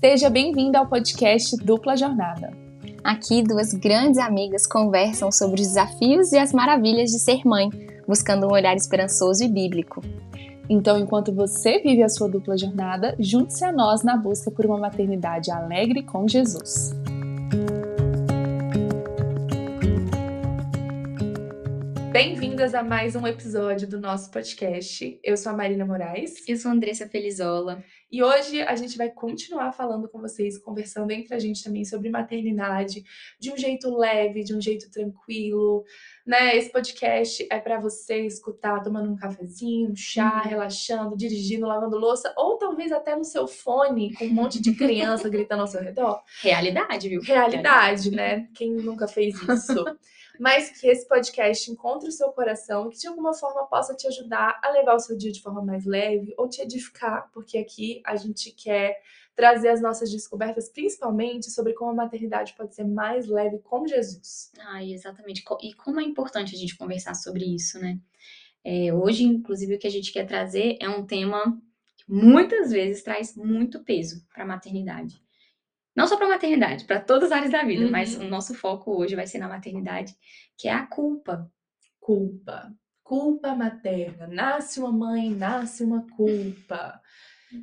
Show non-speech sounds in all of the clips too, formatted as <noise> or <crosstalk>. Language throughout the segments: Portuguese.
Seja bem-vinda ao podcast Dupla Jornada. Aqui, duas grandes amigas conversam sobre os desafios e as maravilhas de ser mãe, buscando um olhar esperançoso e bíblico. Então, enquanto você vive a sua dupla jornada, junte-se a nós na busca por uma maternidade alegre com Jesus. Bem-vindas a mais um episódio do nosso podcast. Eu sou a Marina Moraes. Eu sou a Andressa Felizola. E hoje a gente vai continuar falando com vocês, conversando entre a gente também sobre maternidade, de um jeito leve, de um jeito tranquilo, né? Esse podcast é para você escutar tomando um cafezinho, um chá, uhum. relaxando, dirigindo, lavando louça, ou talvez até no seu fone com um monte de criança <laughs> gritando ao seu redor. Realidade, viu? Realidade, né? Quem nunca fez isso? Mas que esse podcast encontre o seu coração que de alguma forma possa te ajudar a levar o seu dia de forma mais leve ou te edificar, porque aqui a gente quer trazer as nossas descobertas, principalmente sobre como a maternidade pode ser mais leve com Jesus. Ai, exatamente. E como é importante a gente conversar sobre isso, né? É, hoje, inclusive, o que a gente quer trazer é um tema que muitas vezes traz muito peso para a maternidade. Não só para a maternidade, para todas as áreas da vida, uhum. mas o nosso foco hoje vai ser na maternidade, que é a culpa. Culpa. Culpa materna. Nasce uma mãe, nasce uma culpa.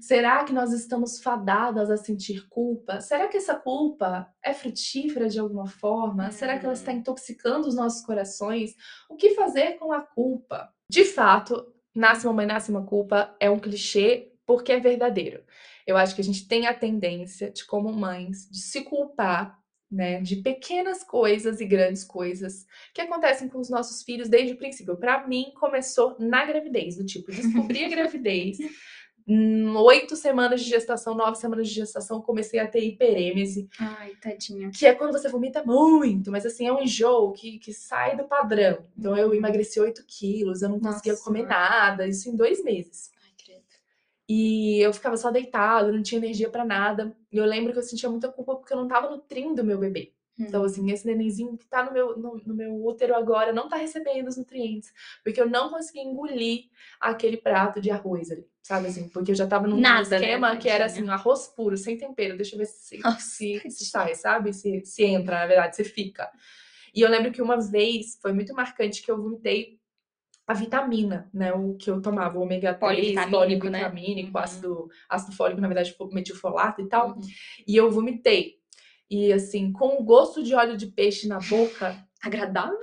Será que nós estamos fadadas a sentir culpa? Será que essa culpa é frutífera de alguma forma? Será que ela está intoxicando os nossos corações? O que fazer com a culpa? De fato, nasce uma mãe, nasce uma culpa é um clichê porque é verdadeiro. Eu acho que a gente tem a tendência de, como mães, de se culpar né, de pequenas coisas e grandes coisas que acontecem com os nossos filhos desde o princípio. Para mim, começou na gravidez, do tipo, descobri a gravidez, oito semanas de gestação, nove semanas de gestação, comecei a ter hiperêmese. Ai, tadinha. Que é quando você vomita muito, mas assim, é um enjoo que, que sai do padrão. Então eu uhum. emagreci 8 quilos, eu não Nossa. conseguia comer nada, isso em dois meses. E eu ficava só deitada, não tinha energia para nada. E eu lembro que eu sentia muita culpa porque eu não tava nutrindo meu bebê. Hum. Então, assim, esse nenenzinho que tá no meu, no, no, meu útero agora não tá recebendo os nutrientes. Porque eu não consegui engolir aquele prato de arroz ali, sabe assim? Porque eu já tava num Nada, né, esquema né? que era assim, arroz puro, sem tempero. Deixa eu ver se, se, se sai, sabe? Se, se entra, na verdade, se fica. E eu lembro que uma vez foi muito marcante que eu vomitei a vitamina, né? O que eu tomava, o ômega 3, polivitamínico, né? uhum. ácido, ácido fólico, na verdade, metilfolato e tal. Uhum. E eu vomitei. E assim, com o gosto de óleo de peixe na boca, agradável,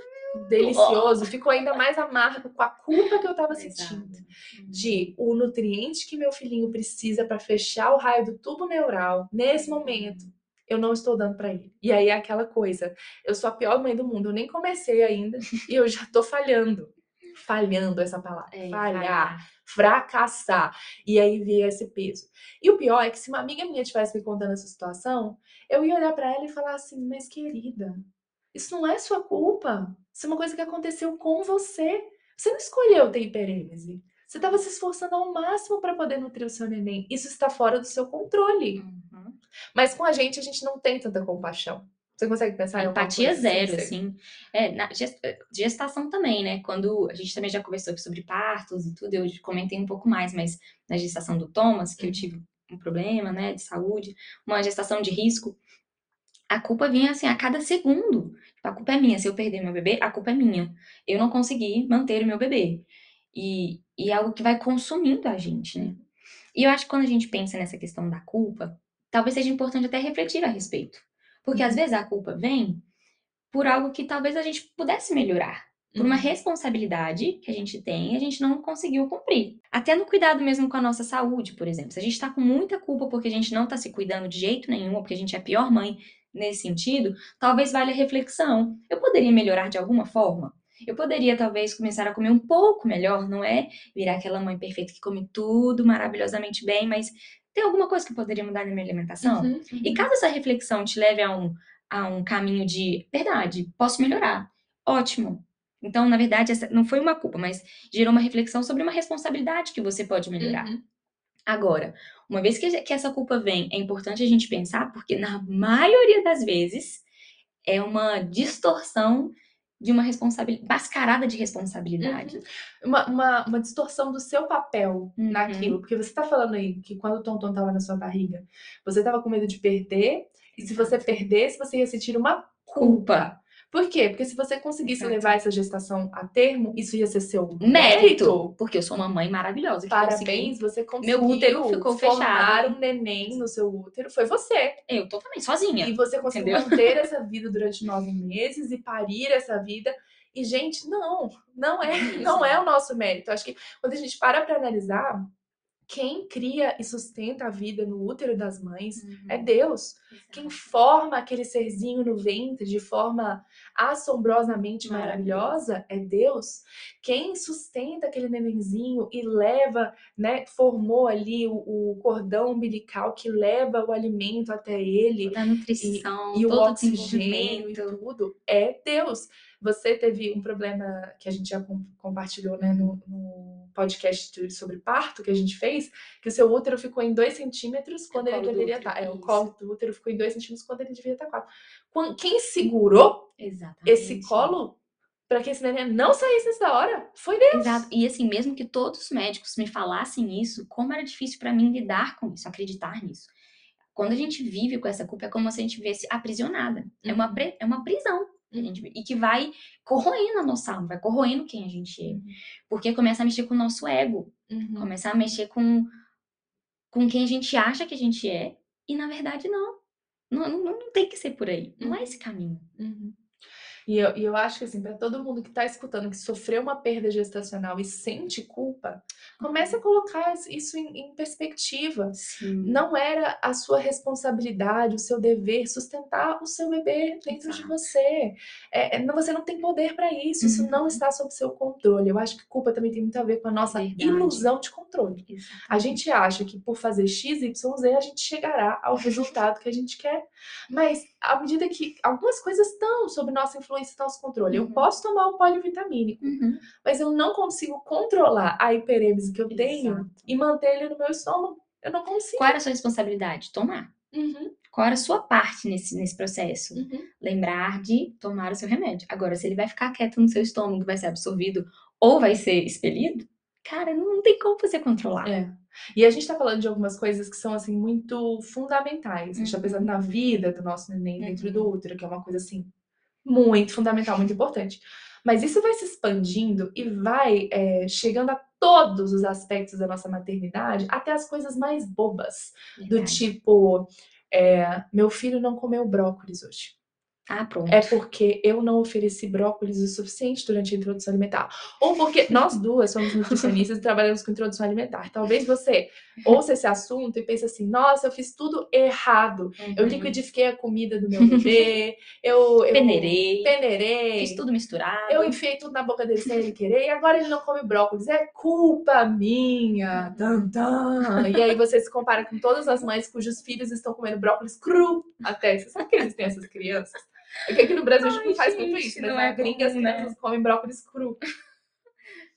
delicioso, oh. ficou ainda mais amargo com a culpa que eu tava sentindo Exato. de o nutriente que meu filhinho precisa para fechar o raio do tubo neural nesse momento eu não estou dando para ele. E aí é aquela coisa, eu sou a pior mãe do mundo, eu nem comecei ainda e eu já tô falhando falhando essa palavra. É, falhar, fracassar. E aí via esse peso. E o pior é que se uma amiga minha tivesse me contando essa situação, eu ia olhar para ela e falar assim: "Mas querida, isso não é sua culpa. Isso é uma coisa que aconteceu com você. Você não escolheu ter hiperêmese. Você estava se esforçando ao máximo para poder nutrir o seu neném. Isso está fora do seu controle. Uhum. Mas com a gente, a gente não tem tanta compaixão. Você consegue pensar em Empatia zero, assim. É, na gestação também, né? Quando a gente também já conversou sobre partos e tudo, eu comentei um pouco mais, mas na gestação do Thomas, que eu uhum. tive um problema, né, de saúde, uma gestação de risco, a culpa vinha assim a cada segundo. A culpa é minha. Se eu perder meu bebê, a culpa é minha. Eu não consegui manter o meu bebê. E, e é algo que vai consumindo a gente, né? E eu acho que quando a gente pensa nessa questão da culpa, talvez seja importante até refletir a respeito. Porque às vezes a culpa vem por algo que talvez a gente pudesse melhorar. Por uma uhum. responsabilidade que a gente tem e a gente não conseguiu cumprir. Até no cuidado mesmo com a nossa saúde, por exemplo. Se a gente está com muita culpa porque a gente não está se cuidando de jeito nenhum, porque a gente é a pior mãe nesse sentido, talvez valha a reflexão. Eu poderia melhorar de alguma forma? Eu poderia talvez começar a comer um pouco melhor, não é virar aquela mãe perfeita que come tudo maravilhosamente bem, mas tem alguma coisa que eu poderia mudar na minha alimentação? Uhum, uhum. E caso essa reflexão te leve a um, a um caminho de verdade, posso melhorar. Ótimo. Então, na verdade, essa não foi uma culpa, mas gerou uma reflexão sobre uma responsabilidade que você pode melhorar. Uhum. Agora, uma vez que, que essa culpa vem, é importante a gente pensar, porque na maioria das vezes é uma distorção de uma responsabilidade, mascarada de responsabilidade. Uhum. Uma, uma, uma, distorção do seu papel uhum. naquilo. Porque você está falando aí que quando o Tonton estava na sua barriga, você estava com medo de perder, e se você perdesse, você ia sentir uma culpa. Por quê? Porque se você conseguisse levar essa gestação a termo, isso ia ser seu mérito. porque eu sou uma mãe maravilhosa. Parabéns, você conseguiu Meu útero ficou formar fechado. um neném no seu útero. Foi você. Eu totalmente sozinha. E você conseguiu entendeu? manter essa <laughs> vida durante nove meses e parir essa vida. E, gente, não, não é, não é o nosso mérito. Acho que quando a gente para para analisar, quem cria e sustenta a vida no útero das mães uhum. é Deus. Exato. Quem forma aquele serzinho no ventre de forma assombrosamente maravilhosa é Deus. Quem sustenta aquele nenenzinho e leva, né, formou ali o, o cordão umbilical que leva o alimento até ele, a nutrição, e, e o oxigênio e tudo, é Deus. Você teve um problema que a gente já compartilhou né, no, no podcast sobre parto que a gente fez, que o seu útero ficou em 2 centímetros quando é ele deveria estar. Tá, é, o colo do útero ficou em 2 centímetros quando ele deveria estar 4. Quem segurou Exatamente. esse colo para que esse neném não saísse nessa hora foi Deus. Exato. E assim, mesmo que todos os médicos me falassem isso, como era difícil para mim lidar com isso, acreditar nisso. Quando a gente vive com essa culpa, é como se a gente vivesse aprisionada. É, uma, uhum. é uma prisão gente, e que vai corroendo a nossa alma, vai corroendo quem a gente é. Uhum. Porque começa a mexer com o nosso ego, uhum. começa a mexer com, com quem a gente acha que a gente é, e na verdade não. Não, não, não tem que ser por aí, não é esse caminho. Uhum. E eu, e eu acho que, assim, para todo mundo que está escutando, que sofreu uma perda gestacional e sente culpa, comece a uhum. colocar isso em, em perspectiva. Sim. Não era a sua responsabilidade, o seu dever sustentar o seu bebê dentro Exato. de você. É, é você não tem poder para isso, isso não uhum. está sob seu controle. Eu acho que culpa também tem muito a ver com a nossa Verdade. ilusão de controle. Exatamente. A gente acha que por fazer X, Y, Z, a gente chegará ao resultado que a gente quer. Mas à medida que algumas coisas estão sob nossa influência, influência nosso controle. Uhum. Eu posso tomar o polivitamínico, uhum. mas eu não consigo controlar a hiperêmese que eu tenho Exato. e manter ele no meu estômago. Eu não consigo. Qual era a sua responsabilidade? Tomar. Uhum. Qual era a sua parte nesse, nesse processo? Uhum. Lembrar de tomar o seu remédio. Agora, se ele vai ficar quieto no seu estômago, vai ser absorvido ou vai ser expelido, cara, não, não tem como você controlar. É. E a gente tá falando de algumas coisas que são, assim, muito fundamentais. A gente tá pensando na vida do nosso neném dentro do uhum. útero, que é uma coisa, assim, muito fundamental, muito importante. Mas isso vai se expandindo e vai é, chegando a todos os aspectos da nossa maternidade, até as coisas mais bobas, Verdade. do tipo, é, meu filho não comeu brócolis hoje. Ah, pronto. É porque eu não ofereci brócolis o suficiente durante a introdução alimentar. Ou porque nós duas somos nutricionistas e trabalhamos com introdução alimentar. Talvez você ouça esse assunto e pense assim: nossa, eu fiz tudo errado. Uhum. Eu liquidifiquei a comida do meu bebê, eu, eu peneirei, peneirei, fiz tudo misturado. Eu enfiei tudo na boca dele sem ele querer e agora ele não come brócolis. É culpa minha. Tum, tum. E aí você se compara com todas as mães cujos filhos estão comendo brócolis cru até. Você sabe que eles têm essas crianças? É que aqui no Brasil a gente não faz muito isso, né? Não é gringa, as crianças né? comem brócolis cru.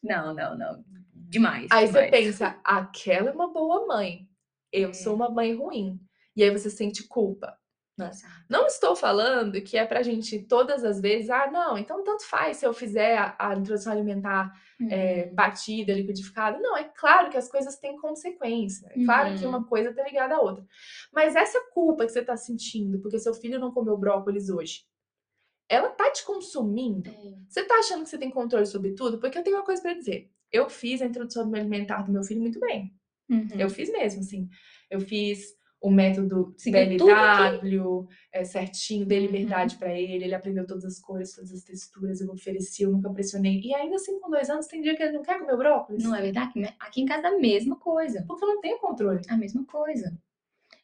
Não, não, não. Demais. Aí demais. você pensa, aquela é uma boa mãe. Eu é. sou uma mãe ruim. E aí você sente culpa. Né? Não estou falando que é pra gente todas as vezes, ah, não, então tanto faz se eu fizer a, a introdução alimentar uhum. é, batida, liquidificada. Não, é claro que as coisas têm consequência. É claro uhum. que uma coisa tá ligada à outra. Mas essa culpa que você tá sentindo porque seu filho não comeu brócolis hoje, ela tá te consumindo? É. Você tá achando que você tem controle sobre tudo? Porque eu tenho uma coisa para dizer. Eu fiz a introdução alimentar do meu filho muito bem. Uhum. Eu fiz mesmo, assim. Eu fiz o método BLW é, certinho, dei liberdade uhum. para ele, ele aprendeu todas as cores, todas as texturas, eu ofereci, eu nunca pressionei. E ainda assim, com dois anos, tem dia que ele não quer comer brócolis. Não é verdade? Aqui em casa é a mesma coisa. Porque eu não tenho controle. A mesma coisa.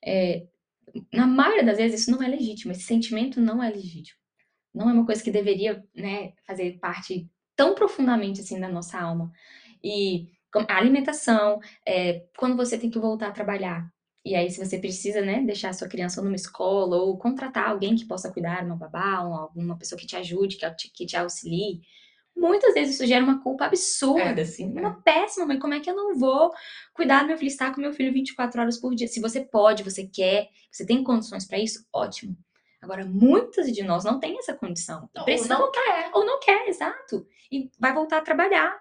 É, na maioria das vezes, isso não é legítimo, esse sentimento não é legítimo. Não é uma coisa que deveria né, fazer parte tão profundamente assim da nossa alma. E a alimentação, é, quando você tem que voltar a trabalhar, e aí, se você precisa, né, deixar a sua criança numa escola ou contratar alguém que possa cuidar, uma babá, alguma pessoa que te ajude, que te, que te auxilie, muitas vezes isso gera uma culpa absurda, é, assim, é. uma péssima mãe. Como é que eu não vou cuidar do meu filho, estar com meu filho 24 horas por dia? Se você pode, você quer, você tem condições para isso, ótimo. Agora, muitas de nós não têm essa condição. Precisa ou não quer. Ou não quer, exato. E vai voltar a trabalhar.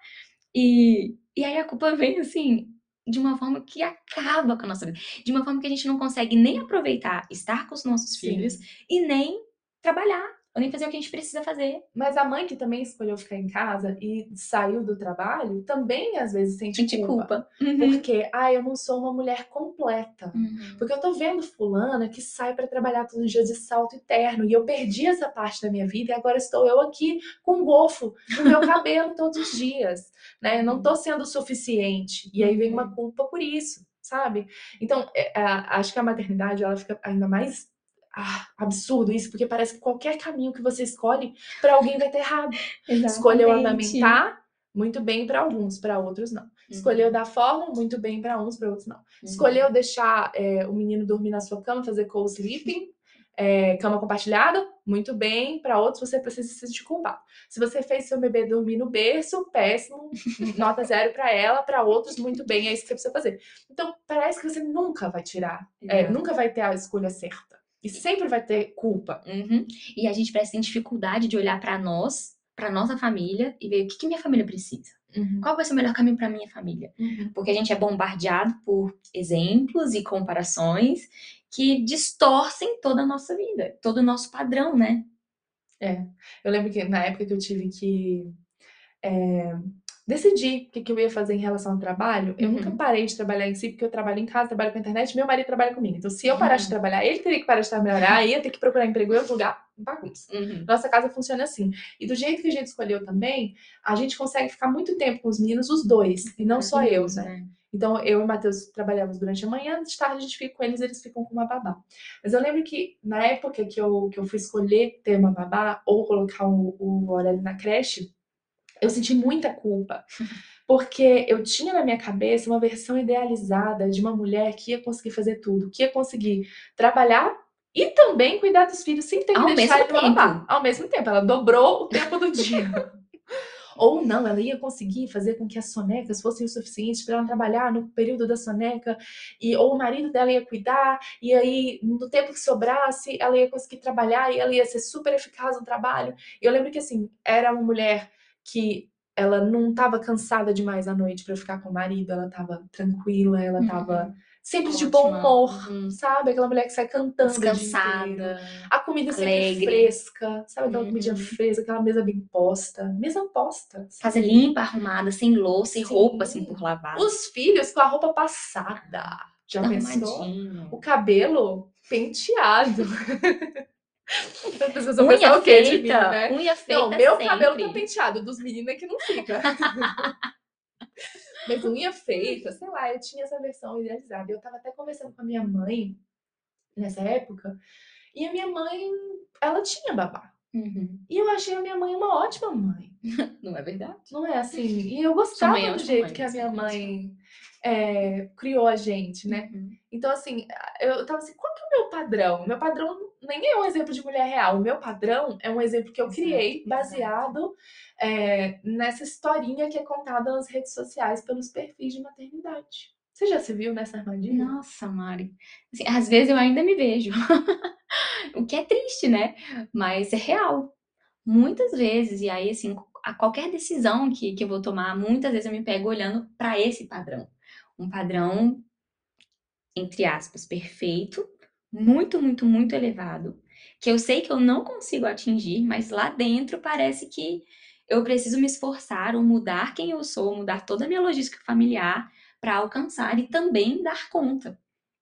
E, e aí a culpa vem assim, de uma forma que acaba com a nossa vida. De uma forma que a gente não consegue nem aproveitar estar com os nossos Sim. filhos e nem trabalhar ou nem fazer o que a gente precisa fazer. Mas a mãe que também escolheu ficar em casa e saiu do trabalho, também às vezes sente, culpa. culpa. Uhum. Porque, ah, eu não sou uma mulher completa. Uhum. Porque eu tô vendo fulana que sai para trabalhar todos os dias de salto eterno e eu perdi essa parte da minha vida e agora estou eu aqui com um gofo no meu cabelo todos os dias, né? Eu não tô sendo suficiente. E aí vem uma uhum. culpa por isso, sabe? Então, é, acho que a maternidade ela fica ainda mais ah, absurdo isso, porque parece que qualquer caminho que você escolhe, para alguém vai ter errado. Escolheu amamentar, muito bem para alguns, para outros não. Uhum. Escolheu dar forma, muito bem para uns, para outros não. Uhum. Escolheu deixar é, o menino dormir na sua cama, fazer co-sleeping, é, cama compartilhada, muito bem. Para outros, você precisa se sentir culpado. Se você fez seu bebê dormir no berço, péssimo, nota zero para ela. Para outros, muito bem, é isso que você precisa fazer. Então, parece que você nunca vai tirar, é, nunca vai ter a escolha certa. E sempre vai ter culpa. Uhum. E a gente parece ter dificuldade de olhar para nós, para nossa família e ver o que, que minha família precisa. Uhum. Qual vai ser o melhor caminho para minha família? Uhum. Porque a gente é bombardeado por exemplos e comparações que distorcem toda a nossa vida, todo o nosso padrão, né? É. Eu lembro que na época que eu tive que é, decidi o que, que eu ia fazer em relação ao trabalho, eu nunca uhum. parei de trabalhar em si, porque eu trabalho em casa, trabalho com a internet, meu marido trabalha comigo. Então, se eu parasse de uhum. trabalhar, ele teria que parar de trabalhar, ia ter que procurar emprego em outro lugar, bagunça. Uhum. Nossa casa funciona assim. E do jeito que a gente escolheu também, a gente consegue ficar muito tempo com os meninos, os dois, e não só eu, né? né? Então, eu e o Matheus trabalhamos durante a manhã, de tarde a gente fica com eles, eles ficam com uma babá. Mas eu lembro que na época que eu, que eu fui escolher ter uma babá ou colocar o, o Aurélio na creche, eu senti muita culpa. Porque eu tinha na minha cabeça uma versão idealizada de uma mulher que ia conseguir fazer tudo, que ia conseguir trabalhar e também cuidar dos filhos sem ter que Ao deixar ele. Ao mesmo tempo, ela dobrou o tempo do dia. <laughs> Ou não, ela ia conseguir fazer com que as sonecas fossem o suficiente para ela trabalhar no período da soneca, e ou o marido dela ia cuidar, e aí no tempo que sobrasse, ela ia conseguir trabalhar e ela ia ser super eficaz no trabalho. Eu lembro que assim, era uma mulher que ela não estava cansada demais à noite para ficar com o marido, ela estava tranquila, ela estava uhum. sempre Ótima. de bom humor, uhum. sabe? Aquela mulher que sai cantando. Descansada. A comida alegre. sempre fresca, sabe? Aquela uhum. comidinha fresca, aquela mesa bem posta. Mesa posta. Casa limpa, arrumada, sem louça e roupa assim por lavar. Os filhos com a roupa passada. Já pensou? O cabelo penteado. <laughs> As pessoas vão pensar o quê de mim, né? Unha feita Não, meu sempre. cabelo tá penteado, dos meninos é que não fica. <laughs> Mas unha feita, sei lá, eu tinha essa versão idealizada. Eu tava até conversando com a minha mãe nessa época, e a minha mãe, ela tinha babá. Uhum. E eu achei a minha mãe uma ótima mãe. <laughs> Não é verdade? Não é assim. E eu gostava é do jeito mãe, que a minha mãe é, criou a gente, né? Uhum. Então, assim, eu tava assim, qual que é o meu padrão? Meu padrão nem é um exemplo de mulher real. O meu padrão é um exemplo que eu criei baseado é, nessa historinha que é contada nas redes sociais pelos perfis de maternidade. Você já se viu nessa armadilha? Nossa, Mari. Assim, às vezes eu ainda me vejo. <laughs> o que é triste, né? Mas é real. Muitas vezes, e aí, assim, a qualquer decisão que, que eu vou tomar, muitas vezes eu me pego olhando para esse padrão. Um padrão, entre aspas, perfeito, muito, muito, muito elevado, que eu sei que eu não consigo atingir, mas lá dentro parece que eu preciso me esforçar ou mudar quem eu sou, mudar toda a minha logística familiar para alcançar e também dar conta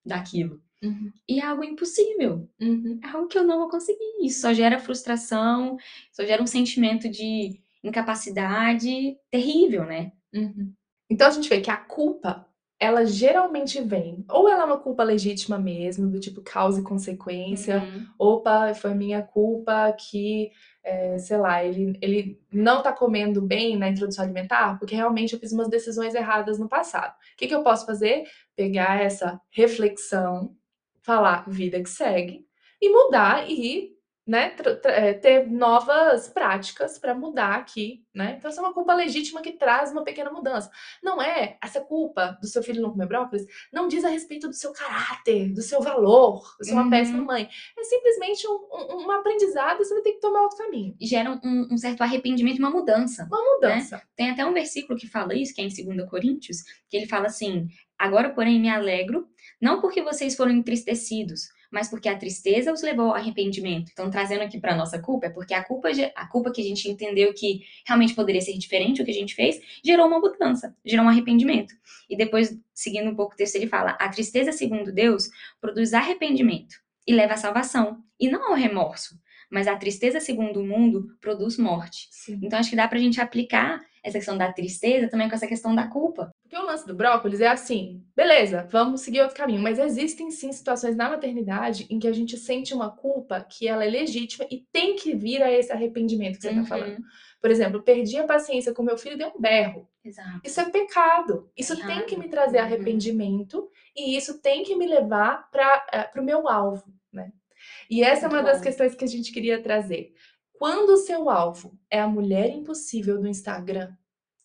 daquilo. Uhum. E é algo impossível. Uhum. É algo que eu não vou conseguir. Isso só gera frustração, só gera um sentimento de incapacidade terrível, né? Uhum. Então a gente vê que a culpa ela geralmente vem, ou ela é uma culpa legítima mesmo, do tipo causa e consequência, uhum. opa, foi minha culpa que, é, sei lá, ele, ele não tá comendo bem na introdução alimentar, porque realmente eu fiz umas decisões erradas no passado. O que, que eu posso fazer? Pegar essa reflexão, falar vida que segue, e mudar e né, é, ter novas práticas para mudar aqui, né? Então, essa é uma culpa legítima que traz uma pequena mudança. Não é essa culpa do seu filho não comer brócolis, não diz a respeito do seu caráter, do seu valor, você é uma uhum. péssima mãe. É simplesmente um, um, um, aprendizado e você vai ter que tomar outro caminho. Gera um, um certo arrependimento uma mudança. Uma mudança. Né? Tem até um versículo que fala isso, que é em 2 Coríntios, que ele fala assim: Agora, porém, me alegro, não porque vocês foram entristecidos, mas porque a tristeza os levou ao arrependimento. Então, trazendo aqui para nossa culpa, é porque a culpa, a culpa que a gente entendeu que realmente poderia ser diferente o que a gente fez, gerou uma mudança, gerou um arrependimento. E depois, seguindo um pouco o texto, ele fala: a tristeza, segundo Deus, produz arrependimento e leva à salvação, e não ao remorso. Mas a tristeza, segundo o mundo, produz morte. Sim. Então, acho que dá para a gente aplicar essa questão da tristeza também com essa questão da culpa. Porque o lance do brócolis é assim, beleza, vamos seguir outro caminho, mas existem sim situações na maternidade em que a gente sente uma culpa que ela é legítima e tem que vir a esse arrependimento que você está uhum. falando. Por exemplo, perdi a paciência com meu filho e dei um berro. Exato. Isso é pecado. Isso Errado. tem que me trazer uhum. arrependimento e isso tem que me levar para uh, o meu alvo, né? E essa Muito é uma bom. das questões que a gente queria trazer. Quando o seu alvo é a mulher impossível do Instagram,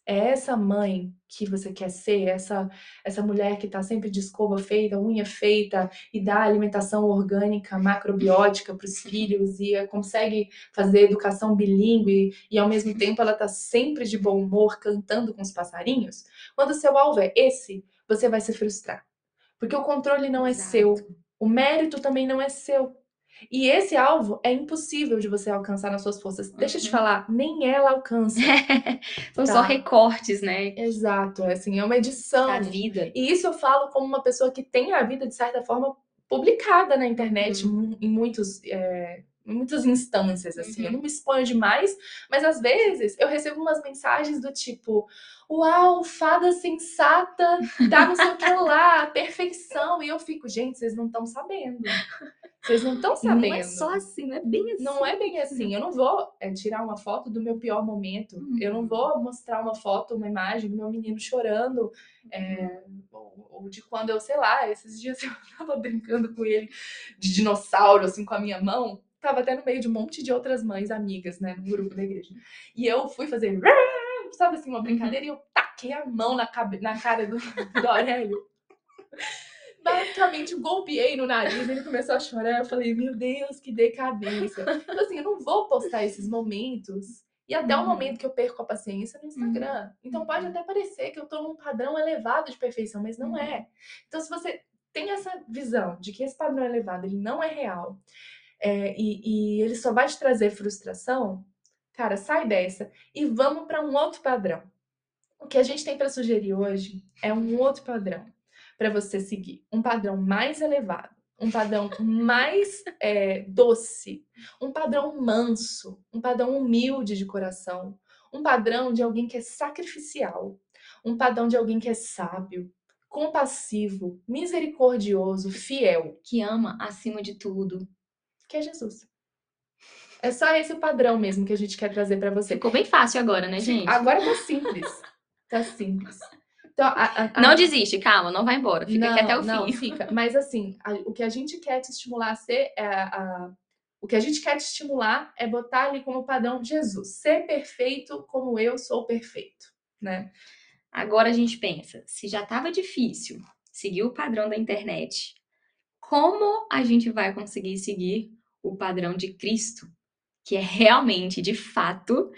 é essa mãe que você quer ser, essa essa mulher que está sempre de escova feita, unha feita e dá alimentação orgânica, macrobiótica para os filhos e eh, consegue fazer educação bilíngue e ao mesmo tempo ela está sempre de bom humor cantando com os passarinhos. Quando o seu alvo é esse, você vai se frustrar. Porque o controle não é Exato. seu, o mérito também não é seu. E esse alvo é impossível de você alcançar nas suas forças. Deixa eu te uhum. falar, nem ela alcança. <laughs> São tá? só recortes, né? Exato, é assim, é uma edição. Da vida. E isso eu falo como uma pessoa que tem a vida, de certa forma, publicada na internet uhum. em muitos. É, em muitas instâncias, assim, uhum. eu não me exponho demais, mas às vezes eu recebo umas mensagens do tipo, uau, fada sensata, tá não sei o que lá, perfeição, e eu fico, gente, vocês não estão sabendo. Vocês não estão sabendo. Não é só assim, não é bem assim. Não é bem assim. Eu não vou é, tirar uma foto do meu pior momento. Uhum. Eu não uhum. vou mostrar uma foto, uma imagem do meu menino chorando. É, ou, ou, de quando eu, sei lá, esses dias <laughs> eu tava brincando com ele de dinossauro, assim, com a minha mão. Tava até no meio de um monte de outras mães amigas, né, no grupo da igreja. E eu fui fazer, sabe assim, uma uhum. brincadeira, e eu taquei a mão na, cabe... na cara do, <laughs> do Aurélio basicamente golpeei no nariz, ele começou a chorar. Eu falei, meu Deus, que decadência. Então, assim, eu não vou postar esses momentos. E até uhum. o momento que eu perco a paciência no Instagram. Uhum. Então pode até parecer que eu tô num padrão elevado de perfeição, mas não uhum. é. Então, se você tem essa visão de que esse padrão elevado ele não é real é, e, e ele só vai te trazer frustração, cara, sai dessa e vamos para um outro padrão. O que a gente tem para sugerir hoje é um outro padrão para você seguir um padrão mais elevado, um padrão mais é, doce, um padrão manso, um padrão humilde de coração, um padrão de alguém que é sacrificial, um padrão de alguém que é sábio, compassivo, misericordioso, fiel, que ama acima de tudo, que é Jesus. É só esse o padrão mesmo que a gente quer trazer para você. Ficou bem fácil agora, né, gente? Agora tá simples. Tá simples. Então, a, a, não desiste, calma, não vai embora, fica não, aqui até o não, fim. Fica. Mas assim, o que a gente quer te estimular a ser, é, o que a gente quer te estimular é botar ali como padrão Jesus, ser perfeito como eu sou perfeito, né? Agora a gente pensa, se já estava difícil seguir o padrão da internet, como a gente vai conseguir seguir o padrão de Cristo, que é realmente, de fato,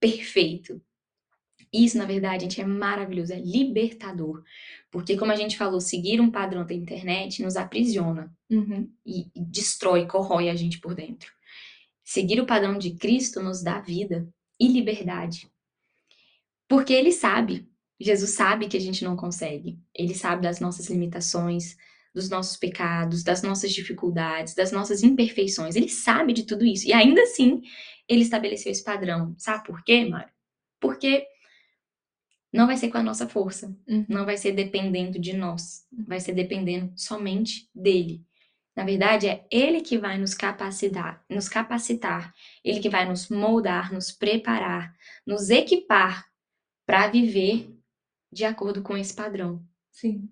perfeito? Isso, na verdade, gente, é maravilhoso, é libertador. Porque, como a gente falou, seguir um padrão da internet nos aprisiona uhum. e, e destrói, corrói a gente por dentro. Seguir o padrão de Cristo nos dá vida e liberdade. Porque ele sabe, Jesus sabe que a gente não consegue. Ele sabe das nossas limitações, dos nossos pecados, das nossas dificuldades, das nossas imperfeições. Ele sabe de tudo isso. E ainda assim, ele estabeleceu esse padrão. Sabe por quê, Mário? Porque não vai ser com a nossa força, uhum. não vai ser dependendo de nós, vai ser dependendo somente dele. Na verdade, é ele que vai nos capacitar, nos capacitar, ele que vai nos moldar, nos preparar, nos equipar para viver de acordo com esse padrão. Sim.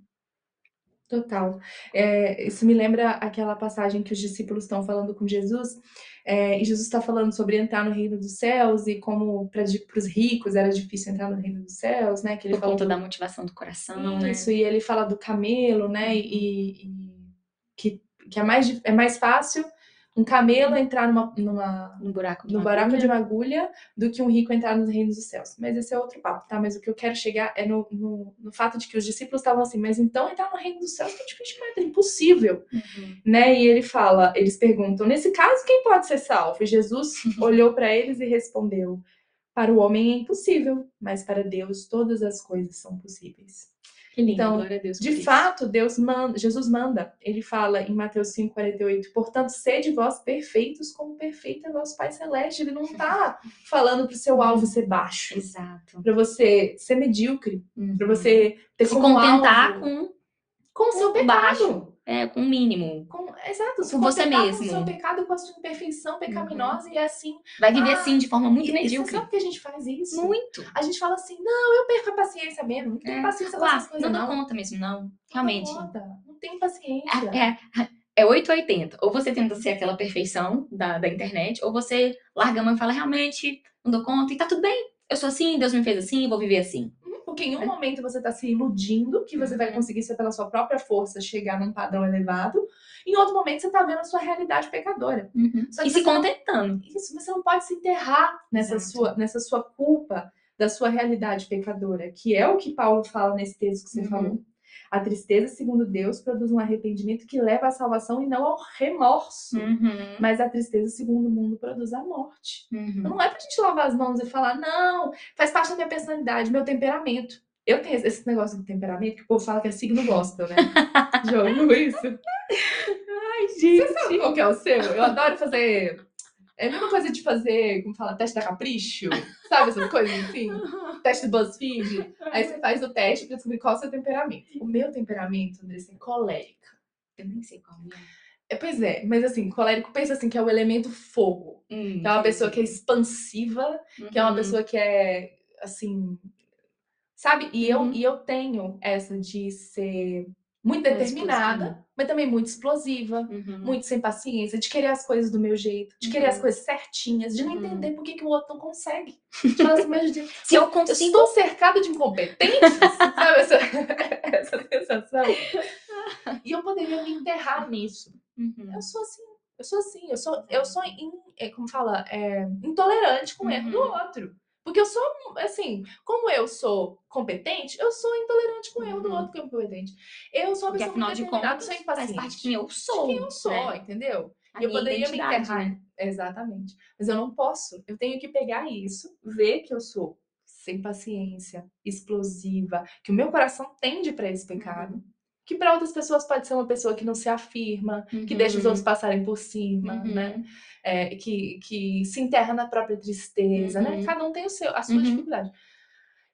Total. É, isso me lembra aquela passagem que os discípulos estão falando com Jesus, é, e Jesus está falando sobre entrar no reino dos céus e como para os ricos era difícil entrar no reino dos céus, né? Que ele Por conta do... da motivação do coração, né? Isso, né? e ele fala do camelo, né? E, e que, que é, mais, é mais fácil um camelo entrar numa, numa, no buraco, de, no buraco de uma agulha do que um rico entrar nos reinos dos céus. Mas esse é outro papo, tá? Mas o que eu quero chegar é no, no, no fato de que os discípulos estavam assim, mas então entrar no reino dos céus que é difícil é impossível, uhum. né? E ele fala, eles perguntam, nesse caso, quem pode ser salvo? E Jesus <laughs> olhou para eles e respondeu, para o homem é impossível, mas para Deus todas as coisas são possíveis. Que lindo, então, glória a Deus. De fato, Deus manda, Jesus manda. Ele fala em Mateus 5:48, portanto, sede vós perfeitos como perfeito é vosso Pai celeste. Ele não está <laughs> falando para o seu alvo ser baixo. Exato. Para você ser medíocre, uhum. para você ter se contentar alvo, com com o seu pecado. Baixo. É, com o mínimo. Com, exato, com você mesmo. Com o seu pecado, com a sua imperfeição pecaminosa uhum. e é assim. Vai viver ah, assim, de forma muito medíocre. Você sabe que a gente faz isso? Muito. A gente fala assim, não, eu perco a paciência mesmo. Não tenho é. paciência com essas coisas, não. Não dou conta mesmo, não. Realmente. Não, conta, não tenho paciência. É, é, é 880. Ou você tenta ser aquela perfeição da, da internet, ou você larga a mão e fala, realmente, não dou conta, e tá tudo bem. Eu sou assim, Deus me fez assim, vou viver assim. Porque em um momento você está se iludindo que você vai conseguir ser pela sua própria força chegar num padrão elevado. Em outro momento você está vendo a sua realidade pecadora. Uhum. e se contentando. Isso, você não pode se enterrar nessa sua, nessa sua culpa da sua realidade pecadora, que é o que Paulo fala nesse texto que você uhum. falou. A tristeza, segundo Deus, produz um arrependimento que leva à salvação e não ao remorso. Uhum. Mas a tristeza, segundo o mundo, produz a morte. Uhum. Então, não é pra gente lavar as mãos e falar, não, faz parte da minha personalidade, meu temperamento. Eu tenho esse negócio de temperamento que o povo fala que é signo gospel, né? <laughs> Já ouviu isso? Ai, gente. Você sabe qual que é o seu? Eu adoro fazer é a mesma coisa de fazer, como fala, teste da capricho, sabe essas coisas assim? Teste do BuzzFeed. Aí você faz o teste pra descobrir qual é o seu temperamento. O meu temperamento, Andressa, é colérica. Eu nem sei qual é. é. Pois é, mas assim, colérico pensa assim que é o elemento fogo. Hum, que é uma pessoa que é expansiva, uhum. que é uma uhum. pessoa que é assim. Sabe? E eu, uhum. e eu tenho essa de ser muito determinada, mas também muito explosiva, uhum. muito sem paciência, de querer as coisas do meu jeito, de querer as uhum. coisas certinhas, de não uhum. entender por que, que o outro não consegue. Assim, se eu consigo. Estou cercada de incompetentes, <laughs> sabe essa, essa sensação? E eu poderia me enterrar nisso. Uhum. Eu sou assim, eu sou assim, eu sou, eu sou in, é, como fala, é, intolerante com o erro do uhum. outro. Porque eu sou, assim, como eu sou competente, eu sou intolerante com o erro do uhum. outro que é competente. Eu sou uma pessoa afinal de contas, sou faz parte de quem eu sou. De quem eu sou, né? entendeu? A eu poderia me enterrar. Né? Exatamente. Mas eu não posso. Eu tenho que pegar isso, ver que eu sou sem paciência, explosiva, que o meu coração tende para esse pecado. Uhum que para outras pessoas pode ser uma pessoa que não se afirma, uhum. que deixa os outros passarem por cima, uhum. né? É, que, que se enterra na própria tristeza, né? uhum. né? Cada um tem o seu, a sua uhum. dificuldade.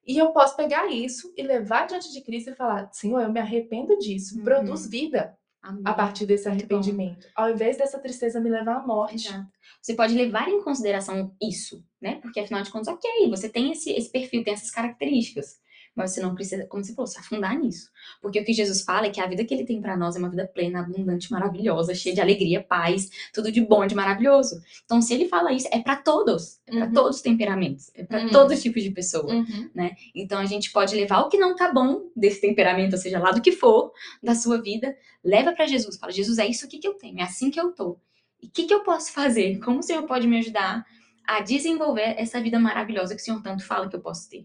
E eu posso pegar isso e levar diante de Cristo e falar: Senhor, eu me arrependo disso, uhum. produz vida. Amém. A partir desse arrependimento, ao invés dessa tristeza me levar à morte. Exato. Você pode levar em consideração isso, né? Porque afinal de contas, ok, você tem esse, esse perfil, tem essas características mas você não precisa, como você falou, se afundar nisso. Porque o que Jesus fala é que a vida que ele tem para nós é uma vida plena, abundante, maravilhosa, cheia de alegria, paz, tudo de bom, de maravilhoso. Então, se ele fala isso, é para todos, é para uhum. todos os temperamentos, é para uhum. todos os tipos de pessoa, uhum. né? Então, a gente pode levar o que não tá bom desse temperamento, ou seja, lá do que for da sua vida, leva para Jesus, fala: "Jesus, é isso aqui que eu tenho, é assim que eu tô. E o que, que eu posso fazer? Como o Senhor pode me ajudar a desenvolver essa vida maravilhosa que o Senhor tanto fala que eu posso ter?"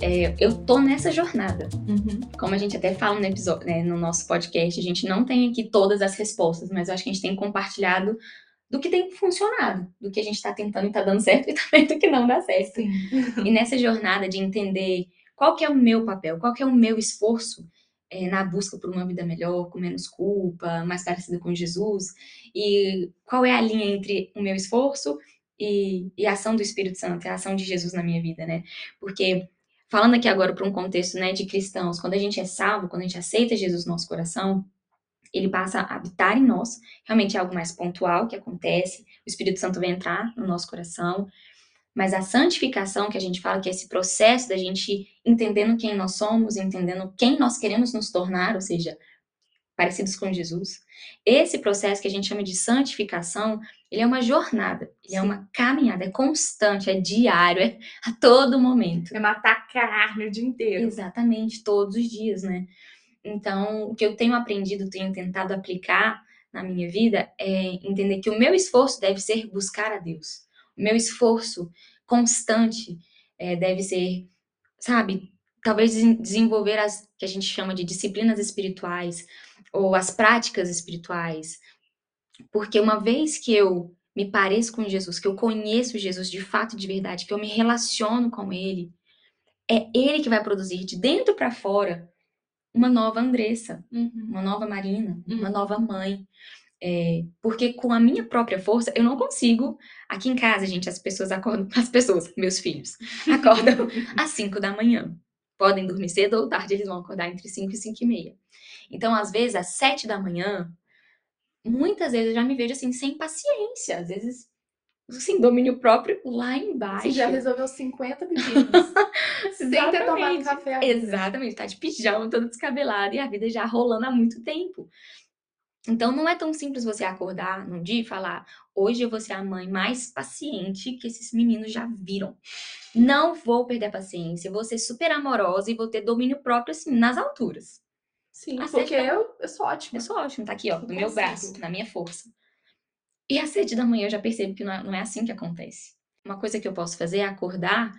É, eu tô nessa jornada. Uhum. Como a gente até fala no episódio, né, no nosso podcast, a gente não tem aqui todas as respostas, mas eu acho que a gente tem compartilhado do que tem funcionado, do que a gente está tentando e está dando <laughs> certo e também do que não dá certo. Sim. E nessa jornada de entender qual que é o meu papel, qual que é o meu esforço é, na busca por uma vida melhor, com menos culpa, mais parecida com Jesus, e qual é a linha entre o meu esforço e, e a ação do Espírito Santo, a ação de Jesus na minha vida, né? Porque falando aqui agora para um contexto, né, de cristãos, quando a gente é salvo, quando a gente aceita Jesus no nosso coração, ele passa a habitar em nós. Realmente é algo mais pontual que acontece. O Espírito Santo vai entrar no nosso coração. Mas a santificação que a gente fala, que é esse processo da gente entendendo quem nós somos, entendendo quem nós queremos nos tornar, ou seja, parecidos com Jesus. Esse processo que a gente chama de santificação, ele é uma jornada, ele Sim. é uma caminhada, é constante, é diário, é a todo momento. É matar carne o dia inteiro. Exatamente, todos os dias, né? Então, o que eu tenho aprendido, tenho tentado aplicar na minha vida é entender que o meu esforço deve ser buscar a Deus. O meu esforço constante é, deve ser, sabe, talvez desenvolver as que a gente chama de disciplinas espirituais ou as práticas espirituais. Porque uma vez que eu me pareço com Jesus, que eu conheço Jesus de fato, de verdade, que eu me relaciono com ele, é ele que vai produzir de dentro para fora uma nova Andressa, uhum. uma nova Marina, uhum. uma nova mãe. É, porque com a minha própria força, eu não consigo. Aqui em casa, gente, as pessoas acordam, <laughs> as pessoas, meus filhos, acordam <laughs> às 5 da manhã. Podem dormir cedo ou tarde, eles vão acordar entre 5 e 5 e meia. Então, às vezes, às 7 da manhã, muitas vezes eu já me vejo assim, sem paciência. Às vezes, assim, domínio próprio lá embaixo. Você já resolveu 50 pedidos. <laughs> sem ter tomado café. Exatamente, tá de pijama, todo descabelado e a vida já rolando há muito tempo. Então não é tão simples você acordar num dia e falar: hoje eu vou ser a mãe mais paciente que esses meninos já viram. Não vou perder a paciência, vou ser super amorosa e vou ter domínio próprio assim nas alturas. Sim, a porque eu, eu sou ótima. Eu sou ótima, tá aqui, ó, no meu braço, na minha força. E às sete da manhã eu já percebo que não é, não é assim que acontece. Uma coisa que eu posso fazer é acordar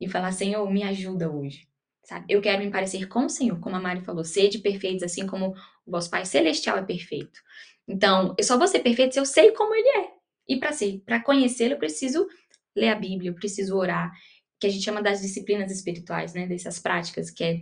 e falar: Senhor, me ajuda hoje. Sabe? Eu quero me parecer com o Senhor, como a Mari falou, sede perfeitos, assim como o vosso Pai Celestial é perfeito. Então, eu só vou ser perfeito se eu sei como Ele é. E para ser, para conhecê-lo, eu preciso ler a Bíblia, eu preciso orar, que a gente chama das disciplinas espirituais, né? Dessas práticas, que é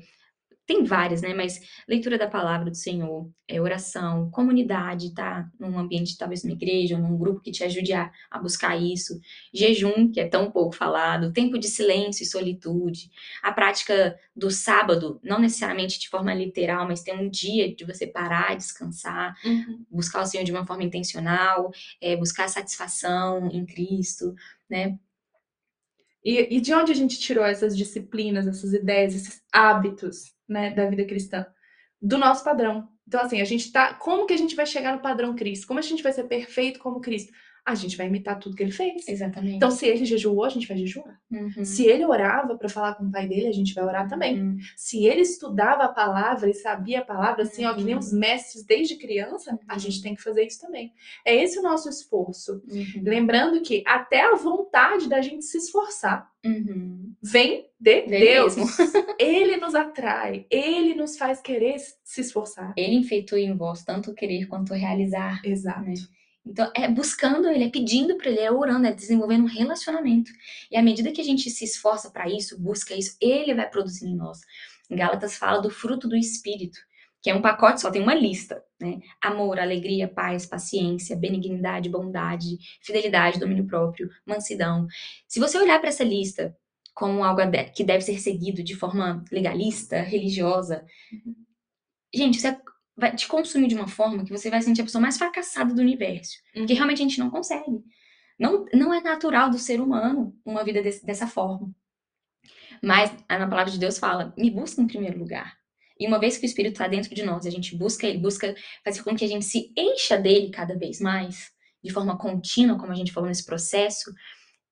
tem várias, né? Mas leitura da palavra do Senhor, é oração, comunidade, tá? Num ambiente, talvez numa igreja, ou num grupo que te ajude a, a buscar isso. Jejum, que é tão pouco falado, tempo de silêncio e solitude. A prática do sábado, não necessariamente de forma literal, mas tem um dia de você parar, descansar, uhum. buscar o Senhor de uma forma intencional, é, buscar satisfação em Cristo, né? E, e de onde a gente tirou essas disciplinas, essas ideias, esses hábitos? Né, da vida cristã, do nosso padrão. Então, assim, a gente tá. Como que a gente vai chegar no padrão Cristo? Como a gente vai ser perfeito como Cristo? A gente vai imitar tudo que ele fez. Exatamente. Então, se ele jejuou, a gente vai jejuar. Uhum. Se ele orava para falar com o pai dele, a gente vai orar também. Uhum. Se ele estudava a palavra e sabia a palavra, assim, uhum. ó, que nem os mestres desde criança, a gente uhum. tem que fazer isso também. É esse o nosso esforço. Uhum. Lembrando que até a vontade da gente se esforçar uhum. vem de Deus. <laughs> ele nos atrai, ele nos faz querer se esforçar. Ele enfeitou em vós tanto querer quanto realizar. Exato. Né? Então, é buscando ele, é pedindo para ele, é orando, é desenvolvendo um relacionamento. E à medida que a gente se esforça para isso, busca isso, ele vai produzir em nós. Gálatas fala do fruto do Espírito, que é um pacote, só tem uma lista, né? Amor, alegria, paz, paciência, benignidade, bondade, fidelidade, domínio próprio, mansidão. Se você olhar para essa lista como algo que deve ser seguido de forma legalista, religiosa, uhum. gente, isso é vai te consumir de uma forma que você vai sentir a pessoa mais fracassada do universo. Uhum. Porque realmente a gente não consegue. Não, não é natural do ser humano uma vida desse, dessa forma. Mas na palavra de Deus fala: me busca em primeiro lugar. E uma vez que o Espírito está dentro de nós, a gente busca ele, busca fazer com que a gente se encha dele cada vez mais, de forma contínua, como a gente falou nesse processo,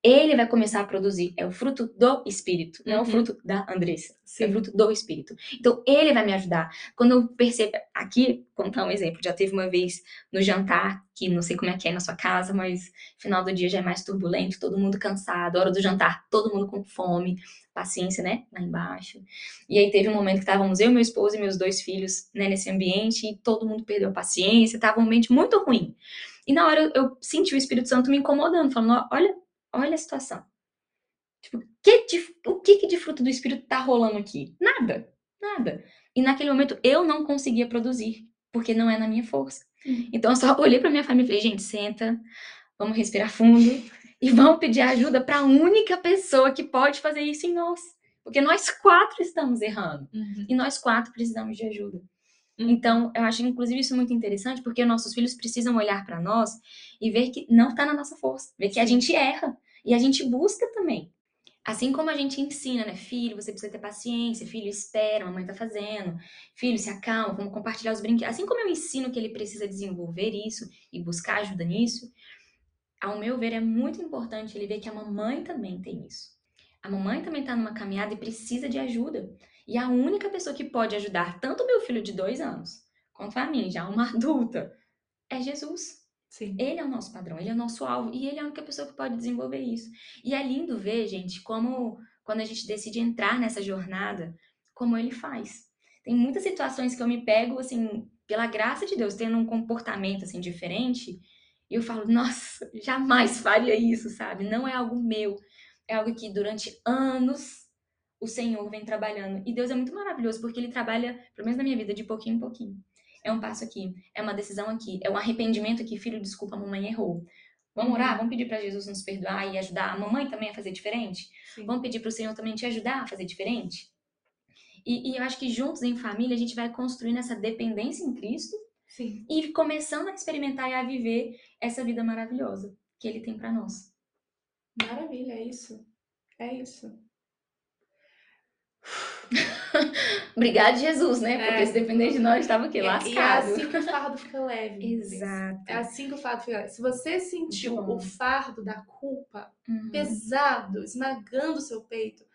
ele vai começar a produzir. É o fruto do Espírito, não é o uhum. fruto da Andressa. Sim. É o fruto do Espírito. Então, ele vai me ajudar. Quando eu percebo. Aqui, contar um exemplo. Já teve uma vez no jantar, que não sei como é que é na sua casa, mas final do dia já é mais turbulento, todo mundo cansado, hora do jantar, todo mundo com fome, paciência, né? Lá embaixo. E aí teve um momento que estávamos eu, meu esposo e meus dois filhos, né, nesse ambiente, e todo mundo perdeu a paciência, tava um ambiente muito ruim. E na hora eu, eu senti o Espírito Santo me incomodando, falando: olha Olha a situação. Tipo, que de, o que, que de fruto do Espírito tá rolando aqui? Nada. Nada. E naquele momento eu não conseguia produzir, porque não é na minha força. Uhum. Então eu só <laughs> olhei pra minha família e falei, gente, senta, vamos respirar fundo e vamos pedir ajuda para a única pessoa que pode fazer isso em nós. Porque nós quatro estamos errando. Uhum. E nós quatro precisamos de ajuda. Uhum. Então, eu acho, inclusive, isso muito interessante, porque nossos filhos precisam olhar para nós e ver que não está na nossa força, ver que a gente erra e a gente busca também. Assim como a gente ensina, né? Filho, você precisa ter paciência, filho, espera, a mamãe tá fazendo. Filho, se acalma, vamos compartilhar os brinquedos. Assim como eu ensino que ele precisa desenvolver isso e buscar ajuda nisso, ao meu ver, é muito importante ele ver que a mamãe também tem isso. A mamãe também tá numa caminhada e precisa de ajuda. E a única pessoa que pode ajudar tanto meu filho de dois anos quanto a mim, já uma <laughs> adulta, é Jesus. Sim. Ele é o nosso padrão, ele é o nosso alvo e ele é a única pessoa que pode desenvolver isso. E é lindo ver, gente, como quando a gente decide entrar nessa jornada, como ele faz. Tem muitas situações que eu me pego, assim, pela graça de Deus, tendo um comportamento, assim, diferente, e eu falo, nossa, jamais faria isso, sabe? Não é algo meu, é algo que durante anos o Senhor vem trabalhando. E Deus é muito maravilhoso, porque ele trabalha, pelo menos na minha vida, de pouquinho em pouquinho. É um passo aqui, é uma decisão aqui, é um arrependimento aqui, filho, desculpa, a mamãe errou. Vamos orar, vamos pedir para Jesus nos perdoar e ajudar a mamãe também a fazer diferente? Sim. Vamos pedir para o Senhor também te ajudar a fazer diferente? E, e, eu acho que juntos em família a gente vai construindo essa dependência em Cristo Sim. e começando a experimentar e a viver essa vida maravilhosa que Ele tem para nós. Maravilha, é isso. É isso. <laughs> Obrigado, Jesus, né? Porque é. se depender de nós, estava aqui, lascado. E é assim que o fardo <laughs> fica leve. Exato. É assim que o fardo fica leve. Se você sentiu o fardo da culpa uhum. pesado, esmagando o seu peito,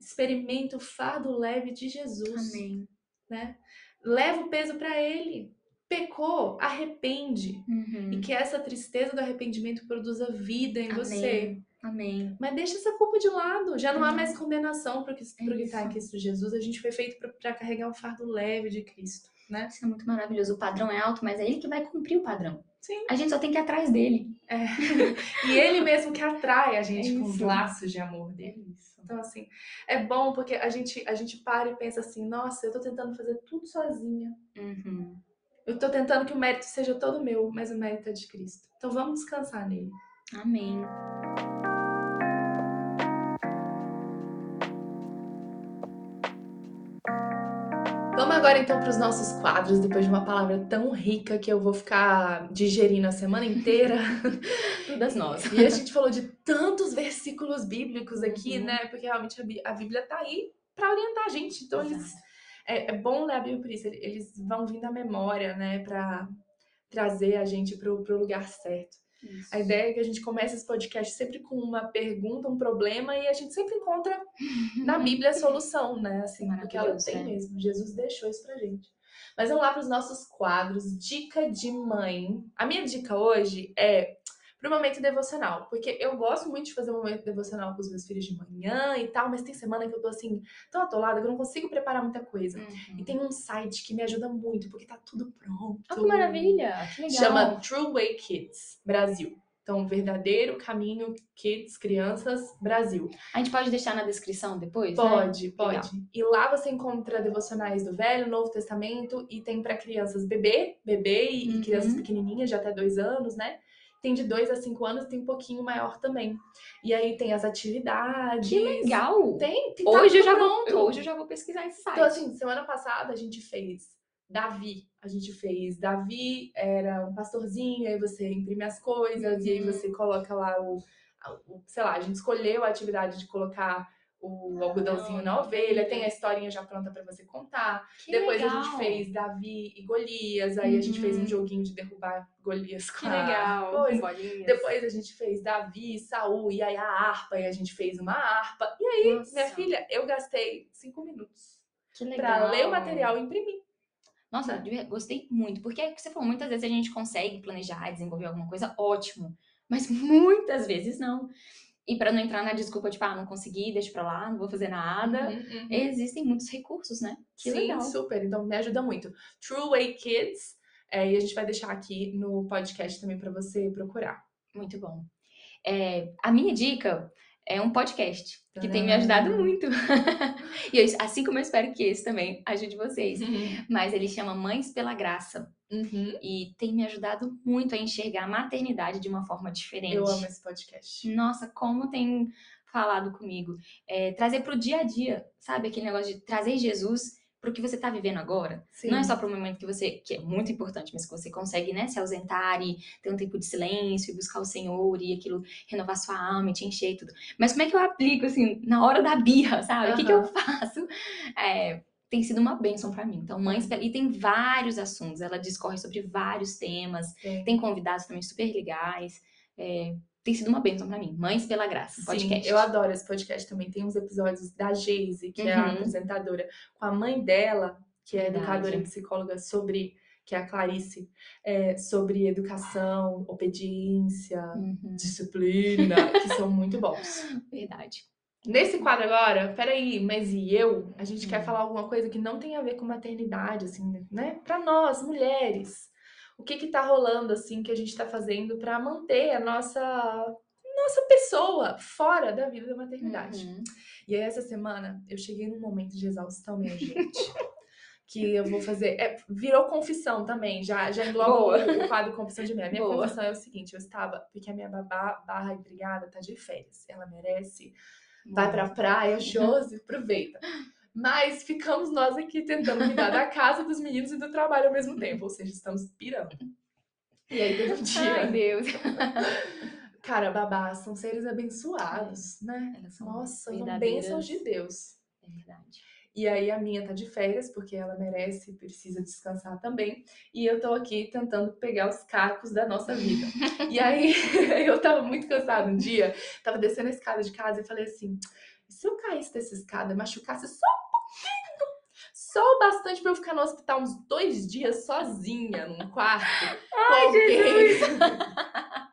experimenta o fardo leve de Jesus. Amém. Né? Leva o peso para ele. Pecou, arrepende. Uhum. E que essa tristeza do arrependimento produza vida em Amém. você. Amém. Mas deixa essa culpa de lado. Já não há mais condenação para o que é está em Cristo Jesus. A gente foi feito para carregar o fardo leve de Cristo. Né? Isso é muito maravilhoso. O padrão é alto, mas é ele que vai cumprir o padrão. Sim. A gente só tem que ir atrás dele. É. e ele mesmo que atrai a gente é com os laços de amor dele. Isso. Então, assim, é bom porque a gente, a gente para e pensa assim: nossa, eu tô tentando fazer tudo sozinha. Uhum. Eu tô tentando que o mérito seja todo meu, mas o mérito é de Cristo. Então vamos descansar nele. Amém. Agora então para os nossos quadros, depois de uma palavra tão rica que eu vou ficar digerindo a semana inteira. <laughs> Todas nós. E a gente falou de tantos versículos bíblicos aqui, uhum. né? Porque realmente a Bíblia está aí para orientar a gente. Então, eles, é, é, bom ler a Bíblia por isso. Eles vão vindo à memória, né? Para trazer a gente para o lugar certo. Isso. A ideia é que a gente comece esse podcast sempre com uma pergunta, um problema, e a gente sempre encontra na <laughs> Bíblia a solução, né? Assim, porque ela tem é. mesmo. Jesus deixou isso pra gente. Mas vamos lá para os nossos quadros. Dica de mãe. A minha dica hoje é para o momento devocional. Porque eu gosto muito de fazer um momento devocional com os meus filhos de manhã e tal, mas tem semana que eu tô assim, tão atolada que eu não consigo preparar muita coisa. Uhum. E tem um site que me ajuda muito, porque tá tudo pronto. Ah, que maravilha! Que legal. Chama True Way Kids Brasil. Então, Verdadeiro Caminho Kids Crianças Brasil. A gente pode deixar na descrição depois? Pode, né? pode. Legal. E lá você encontra devocionais do Velho, Novo Testamento e tem para crianças bebê, bebê e uhum. crianças pequenininhas de até dois anos, né? Tem de 2 a 5 anos, tem um pouquinho maior também. E aí tem as atividades. Que legal! Tem, tem tá hoje, eu já vou, hoje eu já vou pesquisar esse site. Então, assim, semana passada a gente fez Davi. A gente fez Davi, era um pastorzinho, aí você imprime as coisas, uhum. e aí uhum. você coloca lá o, o. Sei lá, a gente escolheu a atividade de colocar o algodãozinho na ovelha, tem a historinha já pronta para você contar. Que Depois legal. a gente fez Davi e Golias, aí uhum. a gente fez um uhum. joguinho de derrubar Golias com que legal. coisa. Depois a gente fez Davi, Saul e aí a harpa, e a gente fez uma harpa. E aí, Nossa. minha filha, eu gastei cinco minutos para ler o material e imprimir. Nossa, gostei muito, porque é que você falou, muitas vezes a gente consegue planejar, desenvolver alguma coisa, ótimo. Mas muitas vezes não. E para não entrar na desculpa, tipo, ah, não consegui, deixa pra lá, não vou fazer nada. Uhum, uhum. Existem muitos recursos, né? Que Sim, legal. super. Então me ajuda muito. True Way Kids. É, e a gente vai deixar aqui no podcast também para você procurar. Muito bom. É, a minha dica é um podcast que tem me ajudado muito. <laughs> e eu, assim como eu espero que esse também ajude vocês. Uhum. Mas ele chama Mães pela Graça. Uhum. E tem me ajudado muito a enxergar a maternidade de uma forma diferente. Eu amo esse podcast. Nossa, como tem falado comigo. É, trazer para o dia a dia, sabe? Aquele negócio de trazer Jesus pro que você tá vivendo agora. Sim. Não é só pro momento que você, que é muito importante, mas que você consegue, né, se ausentar e ter um tempo de silêncio e buscar o Senhor e aquilo renovar sua alma e te encher e tudo. Mas como é que eu aplico, assim, na hora da birra, sabe? O que, que eu faço? É, tem sido uma bênção pra mim. Então, Mães Pela... E tem vários assuntos. Ela discorre sobre vários temas. Tem. Tem convidados também super legais. É, tem sido uma bênção pra mim. Mães Pela Graça, podcast. Sim, eu adoro esse podcast também. Tem uns episódios da Geise, que é a Uhum. apresentadora, com a mãe dela, que é Verdade. educadora e psicóloga, sobre, que é a Clarice, é, sobre educação, obediência, Uhum, disciplina, <laughs> que são muito bons. verdade. Nesse quadro agora, peraí, mas e eu? A gente quer Hum. falar alguma coisa que não tem a ver com maternidade, assim, né? Pra nós, mulheres. O que que tá rolando, assim, que a gente tá fazendo pra manter a nossa, nossa pessoa fora da vida da maternidade? Uhum. E aí, essa semana, eu cheguei num momento de exaustão, minha gente. <laughs> que eu vou fazer. é, virou confissão também, já, já engloba Boa. o, o quadro Confissão de Mim. A minha Boa. confissão é o seguinte: eu estava, porque a minha babá barra empregada tá de férias. Ela merece vai pra praia, Josi, aproveita. Mas ficamos nós aqui tentando cuidar da casa, dos meninos e do trabalho ao mesmo tempo, ou seja, estamos pirando. E aí teve um <laughs> Ai, dia. Deus. <laughs> Cara, babás são seres abençoados, né? Elas são Nossa, são bênçãos de Deus. É verdade. E aí a minha tá de férias, porque ela merece, precisa descansar também. E eu tô aqui tentando pegar os cacos da nossa vida. <laughs> e aí eu tava muito cansada um dia, tava descendo a escada de casa e falei assim: "E se eu caísse dessa escada, machucasse só só o bastante pra eu ficar no hospital uns dois dias sozinha num quarto com alguém. <laughs>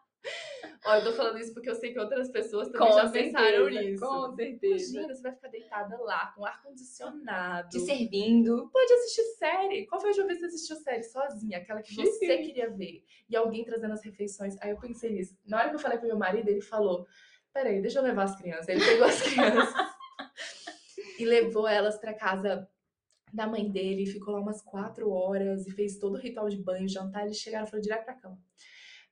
Ó, eu tô falando isso porque eu sei que outras pessoas também já pensaram nisso. Com certeza. Imagina, você vai ficar deitada lá, com ar-condicionado. Te servindo. Pode assistir série. Qual foi a última vez que você assistiu série sozinha? Aquela que você queria ver. E alguém trazendo as refeições. Aí eu pensei nisso. Na hora que eu falei pro meu marido, ele falou: Peraí, deixa eu levar as crianças. Aí ele pegou as <laughs> crianças e levou elas pra casa da mãe dele. Ficou lá umas quatro horas e fez todo o ritual de banho, jantar. Eles chegaram e foram direto pra cama.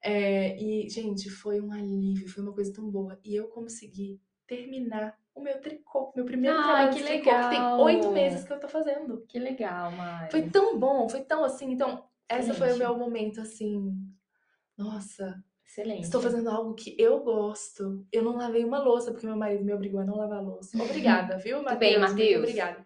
É, e, gente, foi um alívio, foi uma coisa tão boa. E eu consegui terminar o meu tricô, meu primeiro Ai, trabalho que de tricô, que tem legal! oito meses que eu tô fazendo. Que legal, Mari. Foi tão bom, foi tão assim. Então, essa foi o meu momento assim. Nossa, Excelente. estou fazendo algo que eu gosto. Eu não lavei uma louça porque meu marido me obrigou a não lavar a louça. Obrigada, viu, Matheus? bem, Matheus. Obrigada.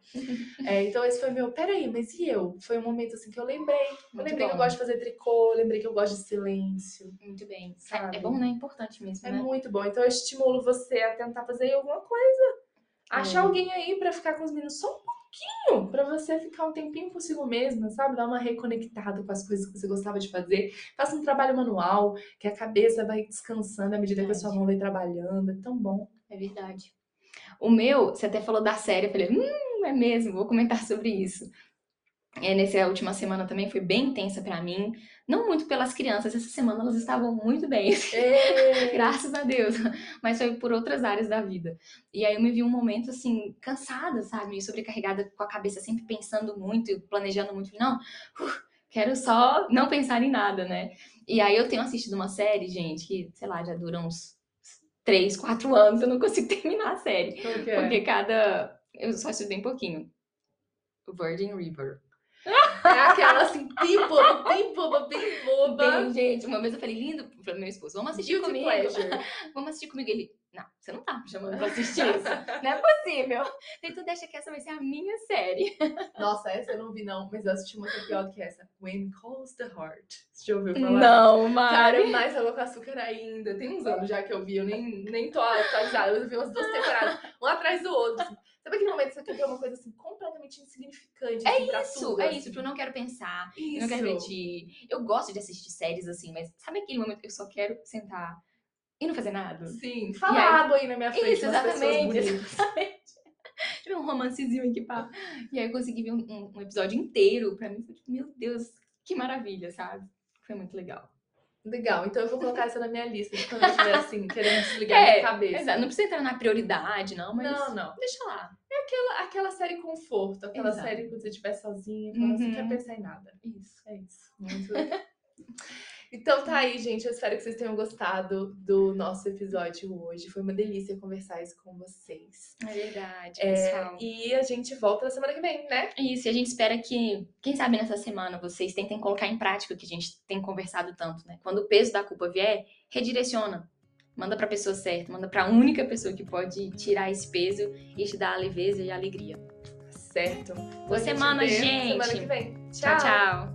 É, então, esse foi meu. Peraí, mas e eu? Foi um momento assim que eu lembrei. Eu Muito lembrei que eu bom. gosto de fazer tricô, eu lembrei que eu gosto de silêncio. Muito bem. É- Sabe? É, bom, né? É importante mesmo, É né? muito bom. Então, eu estimulo você a tentar fazer alguma coisa. Achar É. alguém aí pra ficar com os meninos só um pouquinho, pra você ficar um tempinho consigo mesma, sabe? Dar uma reconectada com as coisas que você gostava de fazer. Faça um trabalho manual, que a cabeça vai descansando à medida que a sua Verdade. mão vai trabalhando. É tão bom. É verdade. O meu, você até falou da série, eu falei, hum, é mesmo, vou comentar sobre isso. É, nessa última semana também foi bem intensa pra mim. Não muito pelas crianças, essa semana elas estavam muito bem, <laughs> graças a Deus. Mas foi por outras áreas da vida. E aí eu me vi um momento assim, cansada, sabe? Sobrecarregada, com a cabeça sempre pensando muito e planejando muito. Não, uf, quero só não pensar em nada, né? E aí eu tenho assistido uma série, gente, que, sei lá, já dura uns três, quatro anos, eu não consigo <laughs> terminar a série. É? Porque cada. Eu só assisto bem pouquinho. Virgin River. É aquela assim, bem boba, bem boba, bem boba. Bem, gente, uma vez eu falei, lindo, pro meu esposo, vamos assistir Guilty comigo. pleasure. <laughs> Vamos assistir comigo. Ele, não, você não tá me chamando pra assistir <laughs> isso. Não é possível. Então deixa que essa vai ser a minha série. <laughs> Nossa, essa eu não vi não, mas eu assisti uma que é pior que essa. When Calls the Heart. Você já ouviu falar? Não, Cara, Mari. mais água com açúcar ainda. Tem uns anos já que eu vi, eu nem, nem tô atualizada. Eu vi umas duas temporadas, um atrás do outro. Sabe aquele momento que você quer ver uma coisa assim completamente insignificante? assim, pra Isso, tudo, é assim? isso, tipo, eu não quero pensar, eu Isso. não quero refletir. Eu gosto de assistir séries assim, mas sabe aquele momento que eu só quero sentar e não fazer nada? Sim, fala E aí- água aí na minha frente. Isso, exatamente. exatamente. <laughs> Tive um romancezinho aqui, pá. E aí eu consegui ver um, um- um episódio inteiro. Pra mim, foi tipo, meu Deus, que maravilha, sabe? Foi muito legal. Legal, então eu vou colocar essa na minha lista de quando eu estiver assim, querendo desligar É, minha cabeça. Exato, não precisa entrar na prioridade, não, mas Não, não. deixa lá. Aquela, aquela série conforto, aquela Exato. série quando você estiver sozinha assim, Uhum. não quero pensar em nada. Isso. É isso. Muito legal. <laughs> Então tá aí, gente. Eu espero que vocês tenham gostado do nosso episódio hoje. Foi uma delícia conversar isso com vocês. É verdade, É, pessoal. e a gente volta na semana que vem, né? Isso, e a gente espera que, quem sabe nessa semana, vocês tentem colocar em prática o que a gente tem conversado tanto, né? Quando o peso da culpa vier, redireciona. Manda pra pessoa certa, manda pra única pessoa que pode tirar esse peso e te dar a leveza e a alegria. Certo. Boa A gente semana, vê gente. Semana que vem. tchau. tchau.